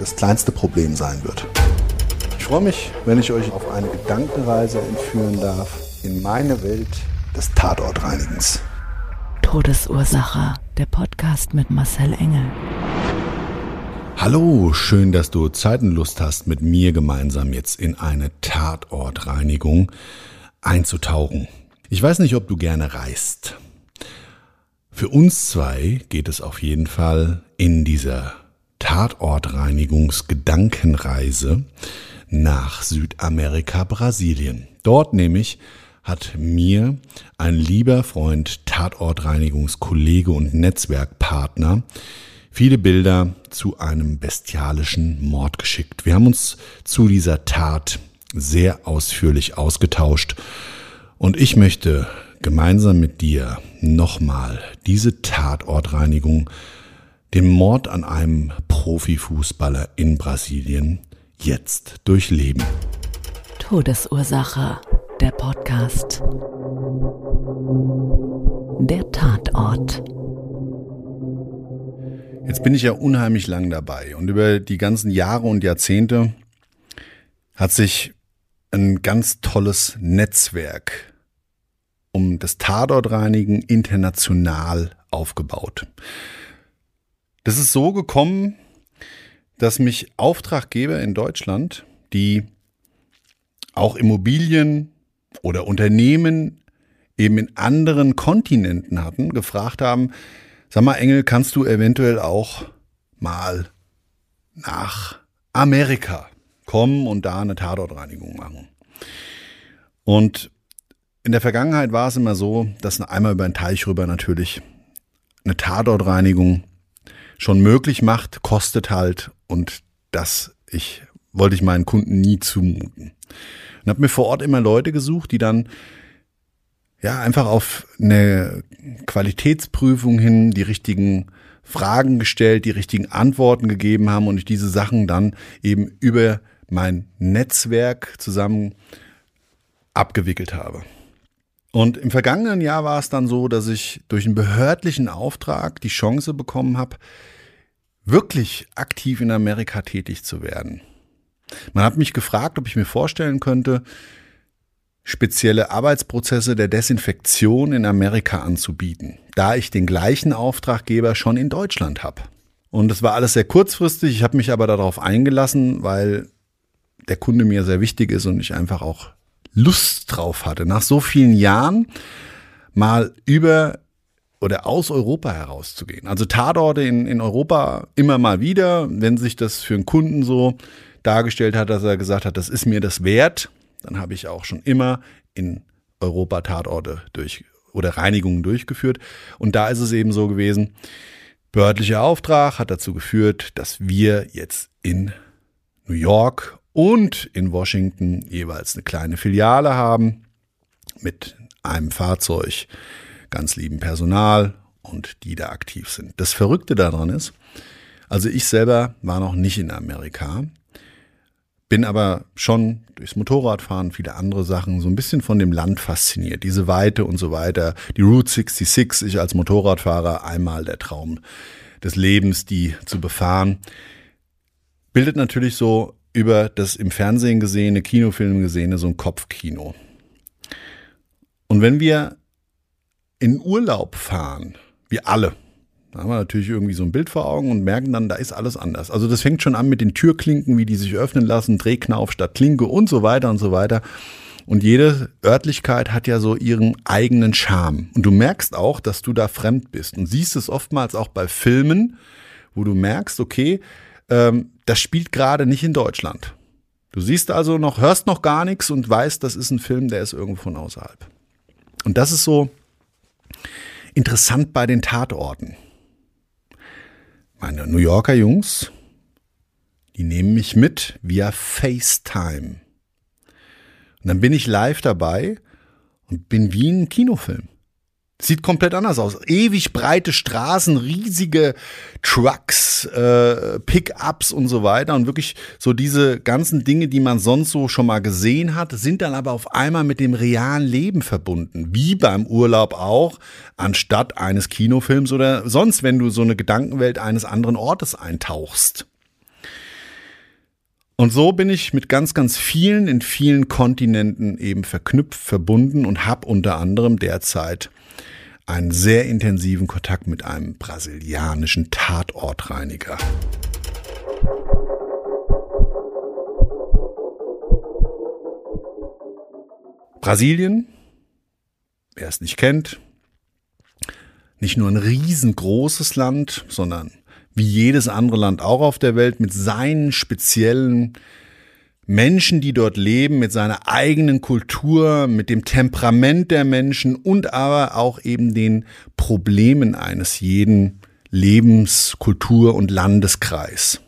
das kleinste Problem sein wird. Ich freue mich, wenn ich euch auf eine Gedankenreise entführen darf in meine Welt des Tatortreinigens. Todesursache. Der Podcast mit Marcel Engel. Hallo, schön, dass du Zeit und Lust hast, mit mir gemeinsam jetzt in eine Tatortreinigung einzutauchen. Ich weiß nicht, ob du gerne reist. Für uns zwei geht es auf jeden Fall in dieser Tatortreinigungsgedankenreise nach Südamerika, Brasilien. Dort nämlich hat mir ein lieber Freund, Tatortreinigungskollege und Netzwerkpartner viele Bilder zu einem bestialischen Mord geschickt. Wir haben uns zu dieser Tat sehr ausführlich ausgetauscht und ich möchte gemeinsam mit dir nochmal diese Tatortreinigung, den Mord an einem Profifußballer in Brasilien jetzt durchleben. Todesursache. Der Podcast. Der Tatort. Jetzt bin ich ja unheimlich lang dabei und über die ganzen Jahre und Jahrzehnte hat sich ein ganz tolles Netzwerk um das Tatortreinigen international aufgebaut. Das ist so gekommen, dass mich Auftraggeber in Deutschland, die auch Immobilien oder Unternehmen eben in anderen Kontinenten hatten, gefragt haben, sag mal Engel, kannst du eventuell auch mal nach Amerika kommen und da eine Tatortreinigung machen? Und in der Vergangenheit war es immer so, dass einmal über den Teich rüber natürlich eine Tatortreinigung schon möglich macht, kostet halt und das ich wollte ich meinen Kunden nie zumuten. Und habe mir vor Ort immer Leute gesucht, die dann ja einfach auf eine Qualitätsprüfung hin die richtigen Fragen gestellt, die richtigen Antworten gegeben haben und ich diese Sachen dann eben über mein Netzwerk zusammen abgewickelt habe. Und im vergangenen Jahr war es dann so, dass ich durch einen behördlichen Auftrag die Chance bekommen habe, wirklich aktiv in Amerika tätig zu werden. Man hat mich gefragt, ob ich mir vorstellen könnte, spezielle Arbeitsprozesse der Desinfektion in Amerika anzubieten, da ich den gleichen Auftraggeber schon in Deutschland habe. Und das war alles sehr kurzfristig, ich habe mich aber darauf eingelassen, weil der Kunde mir sehr wichtig ist und ich einfach auch Lust drauf hatte, nach so vielen Jahren mal über oder aus Europa herauszugehen. Also Tatorte in, in Europa immer mal wieder, wenn sich das für einen Kunden so dargestellt hat, dass er gesagt hat, das ist mir das wert, dann habe ich auch schon immer in Europa Tatorte durch oder Reinigungen durchgeführt. Und da ist es eben so gewesen, behördlicher Auftrag hat dazu geführt, dass wir jetzt in New York und in Washington jeweils eine kleine Filiale haben mit einem Fahrzeug, ganz lieben Personal und die da aktiv sind. Das Verrückte daran ist, also ich selber war noch nicht in Amerika, bin aber schon durchs Motorradfahren, viele andere Sachen, so ein bisschen von dem Land fasziniert. Diese Weite und so weiter. Die Route 66, ich als Motorradfahrer, einmal der Traum des Lebens, die zu befahren. Bildet natürlich so über das im Fernsehen gesehene, Kinofilm gesehene, so ein Kopfkino. Und wenn wir in Urlaub fahren, wir alle, Da haben wir natürlich irgendwie so ein Bild vor Augen und merken dann, da ist alles anders. Also das fängt schon an mit den Türklinken, wie die sich öffnen lassen, Drehknauf statt Klinke und so weiter und so weiter. Und jede Örtlichkeit hat ja so ihren eigenen Charme. Und du merkst auch, dass du da fremd bist. Und siehst es oftmals auch bei Filmen, wo du merkst, okay, ähm, das spielt gerade nicht in Deutschland. Du siehst also noch, hörst noch gar nichts und weißt, das ist ein Film, der ist irgendwo von außerhalb. Und das ist so interessant bei den Tatorten. Meine New Yorker Jungs, die nehmen mich mit via FaceTime. Und dann bin ich live dabei und bin wie ein Kinofilm. Sieht komplett anders aus. Ewig breite Straßen, riesige Trucks, äh, Pickups und so weiter. Und wirklich so diese ganzen Dinge, die man sonst so schon mal gesehen hat, sind dann aber auf einmal mit dem realen Leben verbunden. Wie beim Urlaub auch, anstatt eines Kinofilms oder sonst, wenn du so eine Gedankenwelt eines anderen Ortes eintauchst. Und so bin ich mit ganz, ganz vielen in vielen Kontinenten eben verknüpft, verbunden und habe unter anderem derzeit einen sehr intensiven Kontakt mit einem brasilianischen Tatortreiniger. Brasilien, wer es nicht kennt, nicht nur ein riesengroßes Land, sondern wie jedes andere Land auch auf der Welt mit seinen speziellen Menschen, die dort leben, mit seiner eigenen Kultur, mit dem Temperament der Menschen und aber auch eben den Problemen eines jeden Lebens-, Kultur- und Landeskreis.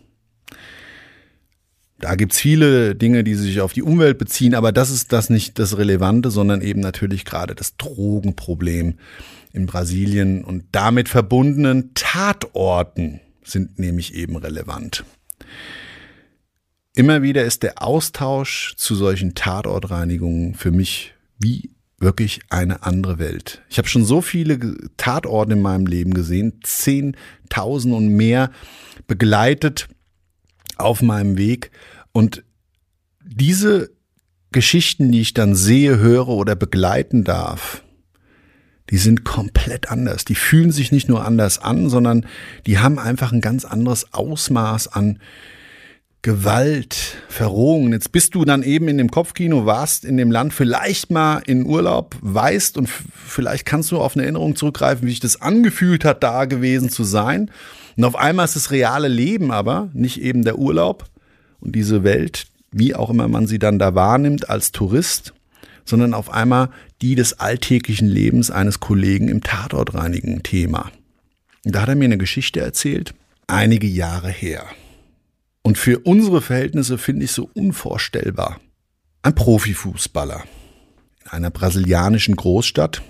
Da gibt's viele Dinge, die sich auf die Umwelt beziehen, aber das ist das nicht das Relevante, sondern eben natürlich gerade das Drogenproblem in Brasilien und damit verbundenen Tatorten sind nämlich eben relevant. Immer wieder ist der Austausch zu solchen Tatortreinigungen für mich wie wirklich eine andere Welt. Ich habe schon so viele Tatorte in meinem Leben gesehen, zehntausend und mehr begleitet auf meinem Weg. Und diese Geschichten, die ich dann sehe, höre oder begleiten darf, die sind komplett anders. Die fühlen sich nicht nur anders an, sondern die haben einfach ein ganz anderes Ausmaß an Gewalt, Verrohungen. Jetzt bist du dann eben in dem Kopfkino, warst in dem Land vielleicht mal in Urlaub, weißt und vielleicht kannst du auf eine Erinnerung zurückgreifen, wie sich das angefühlt hat, da gewesen zu sein. Und auf einmal ist das reale Leben aber nicht eben der Urlaub und diese Welt, wie auch immer man sie dann da wahrnimmt als Tourist, sondern auf einmal die des alltäglichen Lebens eines Kollegen im Tatortreinigen Thema. Da hat er mir eine Geschichte erzählt, einige Jahre her. Und für unsere Verhältnisse finde ich so unvorstellbar. Ein Profifußballer in einer brasilianischen Großstadt,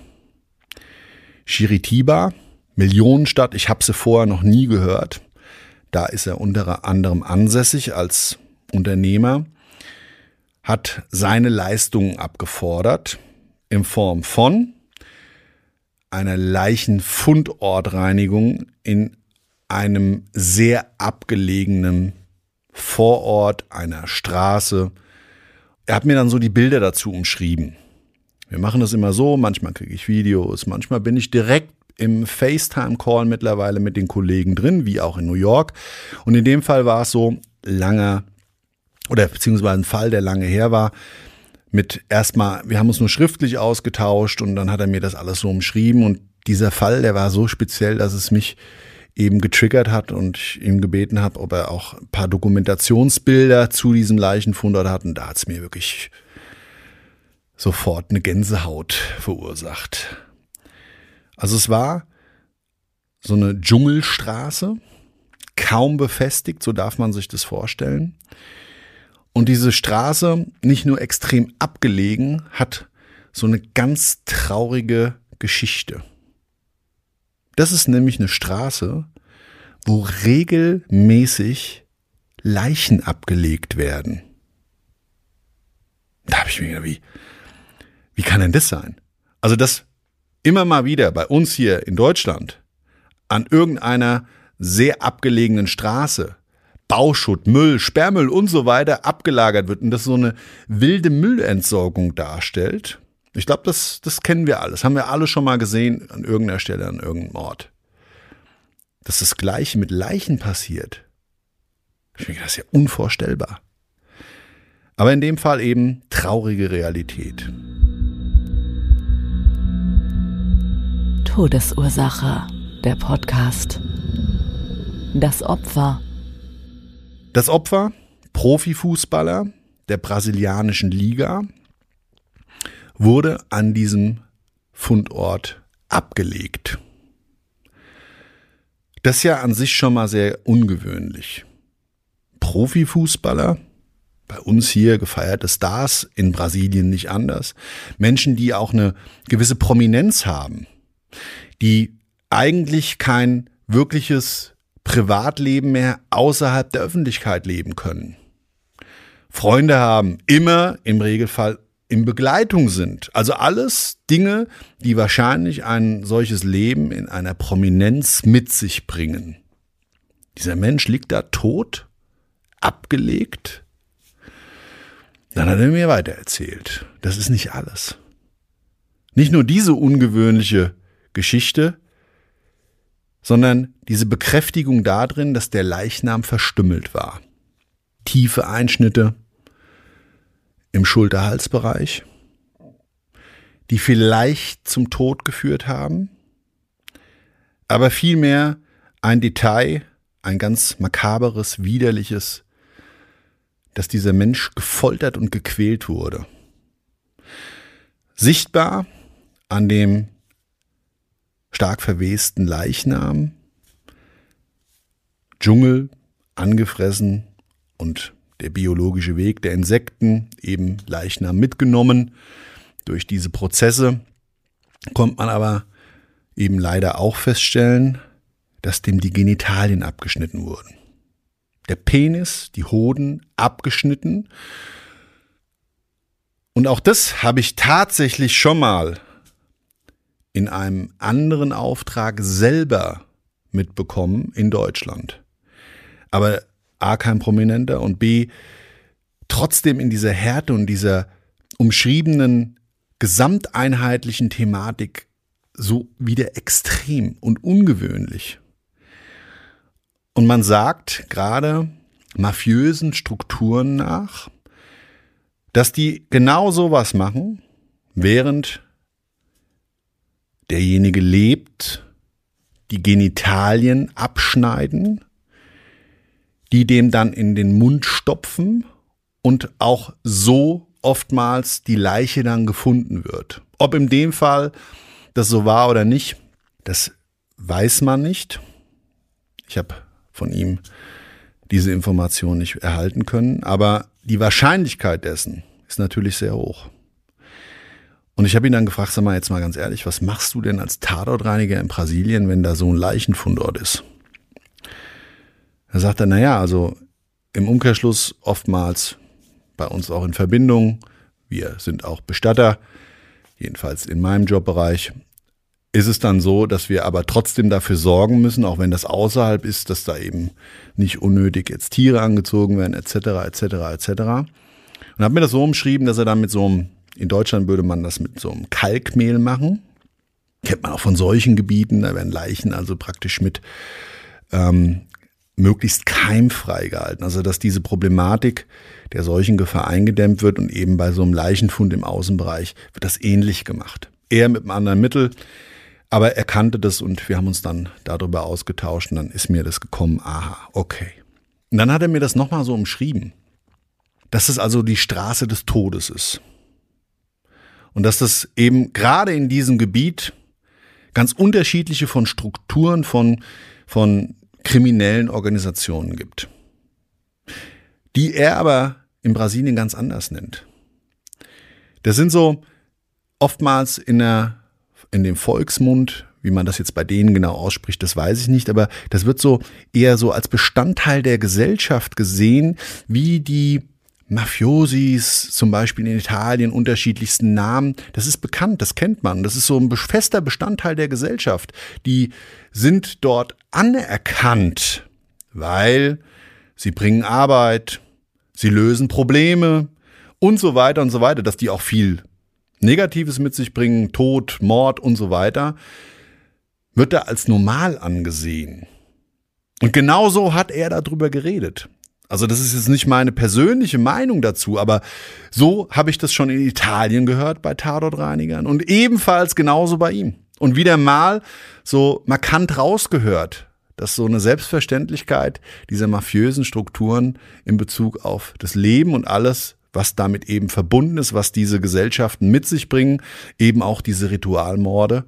Chiritiba, Millionenstadt, ich habe sie vorher noch nie gehört. Da ist er unter anderem ansässig als Unternehmer, hat seine Leistungen abgefordert in Form von einer Leichenfundortreinigung in einem sehr abgelegenen Vorort einer Straße. Er hat mir dann so die Bilder dazu umschrieben. Wir machen das immer so, manchmal kriege ich Videos, manchmal bin ich direkt im FaceTime-Call mittlerweile mit den Kollegen drin, wie auch in New York. Und in dem Fall war es so langer, oder beziehungsweise ein Fall, der lange her war, mit erstmal, wir haben uns nur schriftlich ausgetauscht und dann hat er mir das alles so umschrieben und dieser Fall, der war so speziell, dass es mich eben getriggert hat und ich ihm gebeten habe, ob er auch ein paar Dokumentationsbilder zu diesem Leichenfund dort hat. Und da hat es mir wirklich sofort eine Gänsehaut verursacht. Also es war so eine Dschungelstraße, kaum befestigt, so darf man sich das vorstellen. Und diese Straße, nicht nur extrem abgelegen, hat so eine ganz traurige Geschichte. Das ist nämlich eine Straße, wo regelmäßig Leichen abgelegt werden. Da habe ich mir gedacht, wie, wie kann denn das sein? Also, dass immer mal wieder bei uns hier in Deutschland an irgendeiner sehr abgelegenen Straße Bauschutt, Müll, Sperrmüll und so weiter abgelagert wird und das so eine wilde Müllentsorgung darstellt, ich glaube, das, das kennen wir alles. Haben wir alle schon mal gesehen an irgendeiner Stelle, an irgendeinem Ort. dass das Gleiche mit Leichen passiert, ich denke, das ist ja unvorstellbar. Aber in dem Fall eben traurige Realität. Todesursache, der Podcast. Das Opfer. Das Opfer, Profifußballer der brasilianischen Liga, wurde an diesem Fundort abgelegt. Das ist ja an sich schon mal sehr ungewöhnlich. Profifußballer, bei uns hier gefeierte Stars, in Brasilien nicht anders. Menschen, die auch eine gewisse Prominenz haben, die eigentlich kein wirkliches Privatleben mehr außerhalb der Öffentlichkeit leben können. Freunde haben, immer im Regelfall in Begleitung sind. Also alles Dinge, die wahrscheinlich ein solches Leben in einer Prominenz mit sich bringen. Dieser Mensch liegt da tot, abgelegt. Dann hat er mir weitererzählt. Das ist nicht alles. Nicht nur diese ungewöhnliche Geschichte, sondern diese Bekräftigung darin, dass der Leichnam verstümmelt war. Tiefe Einschnitte, im Schulterhalsbereich, die vielleicht zum Tod geführt haben, aber vielmehr ein Detail, ein ganz makaberes, widerliches, dass dieser Mensch gefoltert und gequält wurde. Sichtbar an dem stark verwesten Leichnam, Dschungel, angefressen und der biologische Weg der Insekten, eben Leichnam mitgenommen. Durch diese Prozesse kommt man aber eben leider auch feststellen, dass dem die Genitalien abgeschnitten wurden. Der Penis, die Hoden abgeschnitten. Und auch das habe ich tatsächlich schon mal in einem anderen Auftrag selber mitbekommen in Deutschland. Aber A, kein Prominenter und B, trotzdem in dieser Härte und dieser umschriebenen gesamteinheitlichen Thematik so wieder extrem und ungewöhnlich. Und man sagt gerade mafiösen Strukturen nach, dass die genau sowas machen, während derjenige lebt, die Genitalien abschneiden die dem dann in den Mund stopfen und auch so oftmals die Leiche dann gefunden wird. Ob in dem Fall das so war oder nicht, das weiß man nicht. Ich habe von ihm diese Information nicht erhalten können, aber die Wahrscheinlichkeit dessen ist natürlich sehr hoch. Und ich habe ihn dann gefragt, sag mal jetzt mal ganz ehrlich, was machst du denn als Tatortreiniger in Brasilien, wenn da so ein Leichenfundort ist? Da sagt er, naja, also im Umkehrschluss oftmals bei uns auch in Verbindung, wir sind auch Bestatter, jedenfalls in meinem Jobbereich, ist es dann so, dass wir aber trotzdem dafür sorgen müssen, auch wenn das außerhalb ist, dass da eben nicht unnötig jetzt Tiere angezogen werden, etc., etc., etc. Und habe mir das so umschrieben, dass er dann mit so einem, in Deutschland würde man das mit so einem Kalkmehl machen. Kennt man auch von solchen Gebieten, da werden Leichen also praktisch mit ähm, möglichst keimfrei gehalten. Also dass diese Problematik der Seuchengefahr eingedämmt wird und eben bei so einem Leichenfund im Außenbereich wird das ähnlich gemacht. Er mit einem anderen Mittel, aber er kannte das und wir haben uns dann darüber ausgetauscht und dann ist mir das gekommen, aha, okay. Und dann hat er mir das nochmal so umschrieben, dass es also die Straße des Todes ist. Und dass das eben gerade in diesem Gebiet ganz unterschiedliche von Strukturen, von, von kriminellen Organisationen gibt, die er aber in Brasilien ganz anders nennt. Das sind so oftmals in, der, in dem Volksmund, wie man das jetzt bei denen genau ausspricht, das weiß ich nicht, aber das wird so eher so als Bestandteil der Gesellschaft gesehen, wie die Mafiosis, zum Beispiel in Italien, unterschiedlichsten Namen. Das ist bekannt, das kennt man. Das ist so ein fester Bestandteil der Gesellschaft. Die sind dort anerkannt, weil sie bringen Arbeit, sie lösen Probleme und so weiter und so weiter, dass die auch viel Negatives mit sich bringen, Tod, Mord und so weiter, wird da als normal angesehen. Und genauso hat er darüber geredet. Also das ist jetzt nicht meine persönliche Meinung dazu, aber so habe ich das schon in Italien gehört bei Tatortreinigern und ebenfalls genauso bei ihm. Und wieder mal so markant rausgehört, dass so eine Selbstverständlichkeit dieser mafiösen Strukturen in Bezug auf das Leben und alles, was damit eben verbunden ist, was diese Gesellschaften mit sich bringen, eben auch diese Ritualmorde,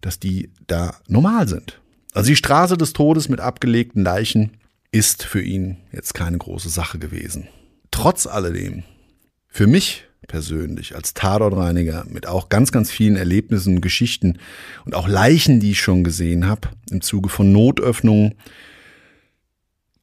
dass die da normal sind. Also die Straße des Todes mit abgelegten Leichen ist für ihn jetzt keine große Sache gewesen. Trotz alledem, für mich persönlich als Tatortreiniger mit auch ganz, ganz vielen Erlebnissen Geschichten und auch Leichen, die ich schon gesehen habe, im Zuge von Notöffnungen,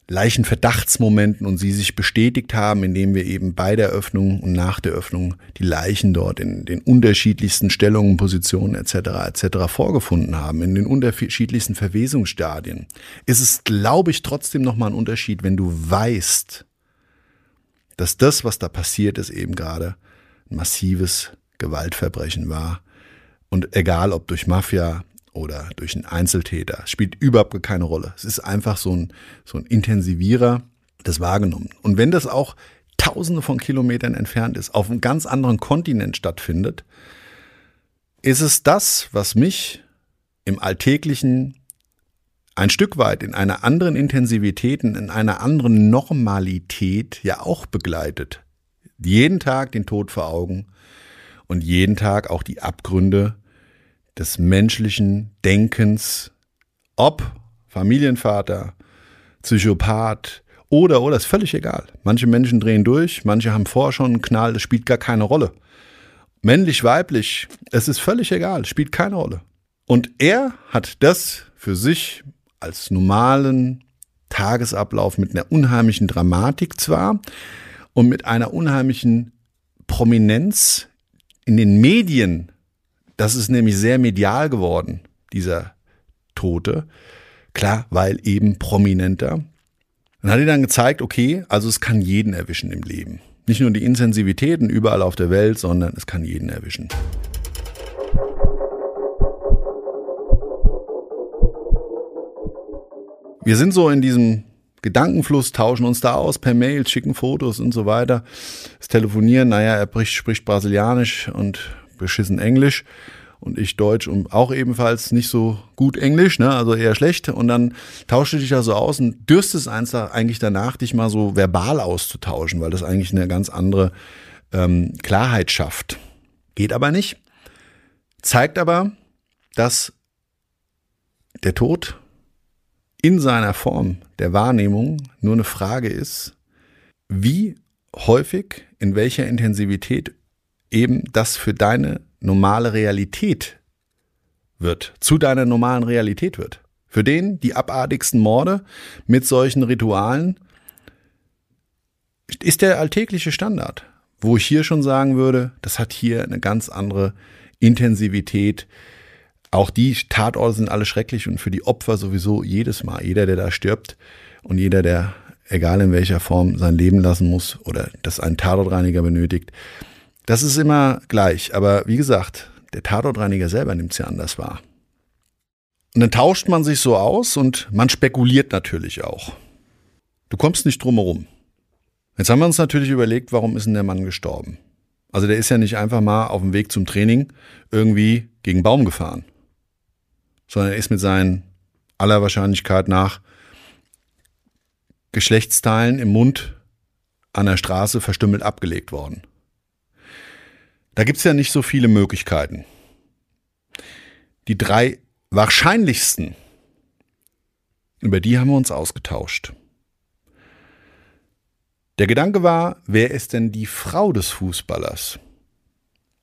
Leichenverdachtsmomenten und sie sich bestätigt haben, indem wir eben bei der Öffnung und nach der Öffnung die Leichen dort in den unterschiedlichsten Stellungen, Positionen etc. etc. vorgefunden haben, in den unterschiedlichsten Verwesungsstadien, ist es, glaube ich, trotzdem nochmal ein Unterschied, wenn du weißt, dass das, was da passiert ist, eben gerade ein massives Gewaltverbrechen war. Und egal ob durch Mafia, oder durch einen Einzeltäter. Spielt überhaupt keine Rolle. Es ist einfach so ein, so ein Intensivierer des Wahrgenommen. Und wenn das auch tausende von Kilometern entfernt ist, auf einem ganz anderen Kontinent stattfindet, ist es das, was mich im Alltäglichen ein Stück weit in einer anderen Intensivität, in einer anderen Normalität ja auch begleitet. Jeden Tag den Tod vor Augen und jeden Tag auch die Abgründe des menschlichen Denkens, ob Familienvater, Psychopath oder, oder, ist völlig egal. Manche Menschen drehen durch, manche haben vorher schon einen Knall, das spielt gar keine Rolle. Männlich, weiblich, es ist völlig egal, spielt keine Rolle. Und er hat das für sich als normalen Tagesablauf mit einer unheimlichen Dramatik zwar und mit einer unheimlichen Prominenz in den Medien das ist nämlich sehr medial geworden, dieser Tote. Klar, weil eben prominenter. Dann hat er dann gezeigt, okay, also es kann jeden erwischen im Leben. Nicht nur die Intensivitäten überall auf der Welt, sondern es kann jeden erwischen. Wir sind so in diesem Gedankenfluss, tauschen uns da aus per Mail, schicken Fotos und so weiter. Das Telefonieren, naja, er spricht Brasilianisch und beschissen Englisch und ich Deutsch und auch ebenfalls nicht so gut Englisch, ne, also eher schlecht. Und dann tauschte dich da so aus und dürstest eigentlich danach, dich mal so verbal auszutauschen, weil das eigentlich eine ganz andere ähm, Klarheit schafft. Geht aber nicht. Zeigt aber, dass der Tod in seiner Form der Wahrnehmung nur eine Frage ist, wie häufig, in welcher Intensivität eben das für deine normale Realität wird, zu deiner normalen Realität wird. Für den die abartigsten Morde mit solchen Ritualen ist der alltägliche Standard. Wo ich hier schon sagen würde, das hat hier eine ganz andere Intensivität. Auch die Tatorte sind alle schrecklich und für die Opfer sowieso jedes Mal. Jeder, der da stirbt und jeder, der, egal in welcher Form, sein Leben lassen muss oder das einen Tatortreiniger benötigt, das ist immer gleich, aber wie gesagt, der Tatortreiniger selber nimmt es ja anders wahr. Und dann tauscht man sich so aus und man spekuliert natürlich auch. Du kommst nicht drum herum. Jetzt haben wir uns natürlich überlegt, warum ist denn der Mann gestorben? Also der ist ja nicht einfach mal auf dem Weg zum Training irgendwie gegen Baum gefahren, sondern er ist mit seinen aller Wahrscheinlichkeit nach Geschlechtsteilen im Mund an der Straße verstümmelt abgelegt worden. Da gibt's ja nicht so viele Möglichkeiten. Die drei wahrscheinlichsten, über die haben wir uns ausgetauscht. Der Gedanke war, wer ist denn die Frau des Fußballers?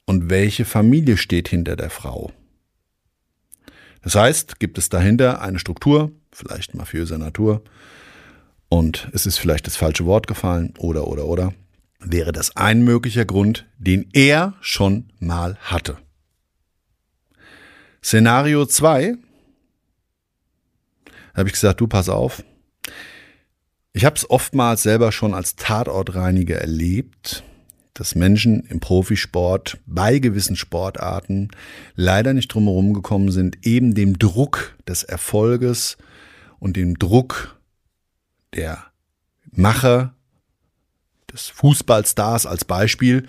Und welche Familie steht hinter der Frau? Das heißt, gibt es dahinter eine Struktur, vielleicht mafiöser Natur, und es ist vielleicht das falsche Wort gefallen, oder, oder, oder wäre das ein möglicher Grund, den er schon mal hatte. Szenario 2, habe ich gesagt, du pass auf. Ich habe es oftmals selber schon als Tatortreiniger erlebt, dass Menschen im Profisport bei gewissen Sportarten leider nicht drumherum gekommen sind, eben dem Druck des Erfolges und dem Druck der Macher des Fußballstars als Beispiel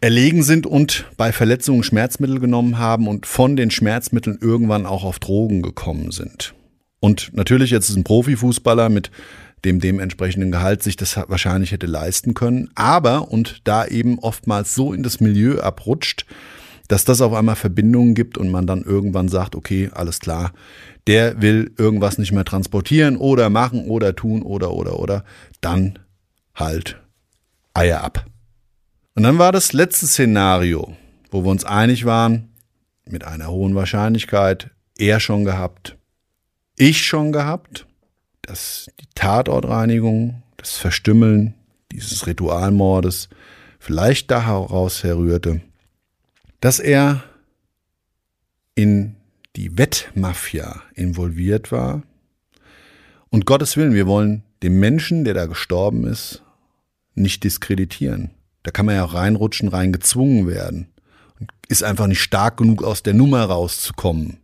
erlegen sind und bei Verletzungen Schmerzmittel genommen haben und von den Schmerzmitteln irgendwann auch auf Drogen gekommen sind. Und natürlich jetzt ist ein Profifußballer mit dem dementsprechenden Gehalt sich das wahrscheinlich hätte leisten können, aber und da eben oftmals so in das Milieu abrutscht, dass das auf einmal Verbindungen gibt und man dann irgendwann sagt, okay, alles klar, der will irgendwas nicht mehr transportieren oder machen oder tun oder oder oder, dann halt Eier ab. Und dann war das letzte Szenario, wo wir uns einig waren, mit einer hohen Wahrscheinlichkeit, er schon gehabt, ich schon gehabt, dass die Tatortreinigung, das Verstümmeln dieses Ritualmordes vielleicht daraus herrührte, dass er in die Wettmafia involviert war. Und Gottes Willen, wir wollen den Menschen, der da gestorben ist, nicht diskreditieren. Da kann man ja auch reinrutschen, reingezwungen werden. Und ist einfach nicht stark genug, aus der Nummer rauszukommen.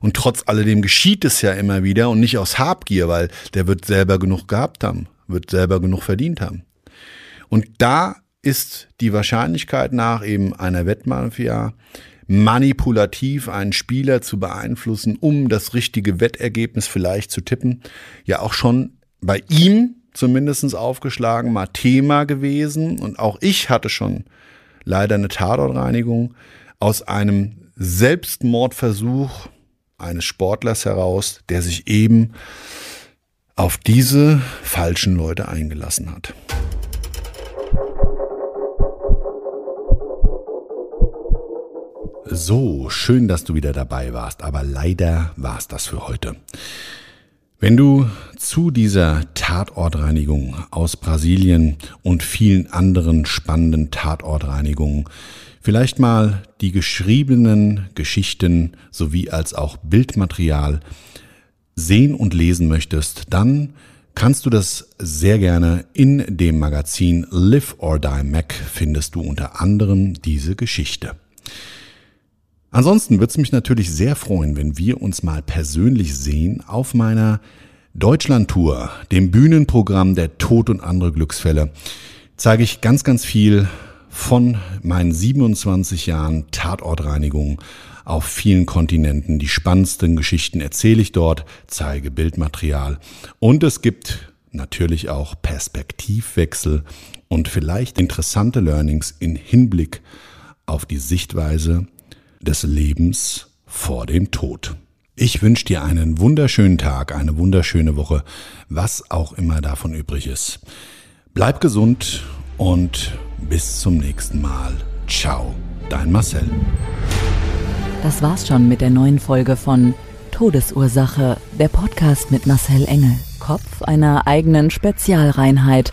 Und trotz alledem geschieht es ja immer wieder und nicht aus Habgier, weil der wird selber genug gehabt haben, wird selber genug verdient haben. Und da ist die Wahrscheinlichkeit nach eben einer Wettmafia manipulativ einen Spieler zu beeinflussen, um das richtige Wettergebnis vielleicht zu tippen, ja auch schon bei ihm zumindest aufgeschlagen, mal Thema gewesen. Und auch ich hatte schon leider eine Tatortreinigung aus einem Selbstmordversuch eines Sportlers heraus, der sich eben auf diese falschen Leute eingelassen hat. So, schön, dass du wieder dabei warst, aber leider war es das für heute. Wenn du zu dieser Tatortreinigung aus Brasilien und vielen anderen spannenden Tatortreinigungen vielleicht mal die geschriebenen Geschichten sowie als auch Bildmaterial sehen und lesen möchtest, dann kannst du das sehr gerne in dem Magazin Live or Die Mac findest du unter anderem diese Geschichte. Ansonsten würde es mich natürlich sehr freuen, wenn wir uns mal persönlich sehen auf meiner Deutschland-Tour, dem Bühnenprogramm der Tod und andere Glücksfälle. Zeige ich ganz, ganz viel von meinen 27 Jahren Tatortreinigung auf vielen Kontinenten. Die spannendsten Geschichten erzähle ich dort, zeige Bildmaterial und es gibt natürlich auch Perspektivwechsel und vielleicht interessante Learnings in Hinblick auf die Sichtweise des Lebens vor dem Tod. Ich wünsche dir einen wunderschönen Tag, eine wunderschöne Woche, was auch immer davon übrig ist. Bleib gesund und bis zum nächsten Mal. Ciao, dein Marcel. Das war's schon mit der neuen Folge von Todesursache, der Podcast mit Marcel Engel, Kopf einer eigenen Spezialreinheit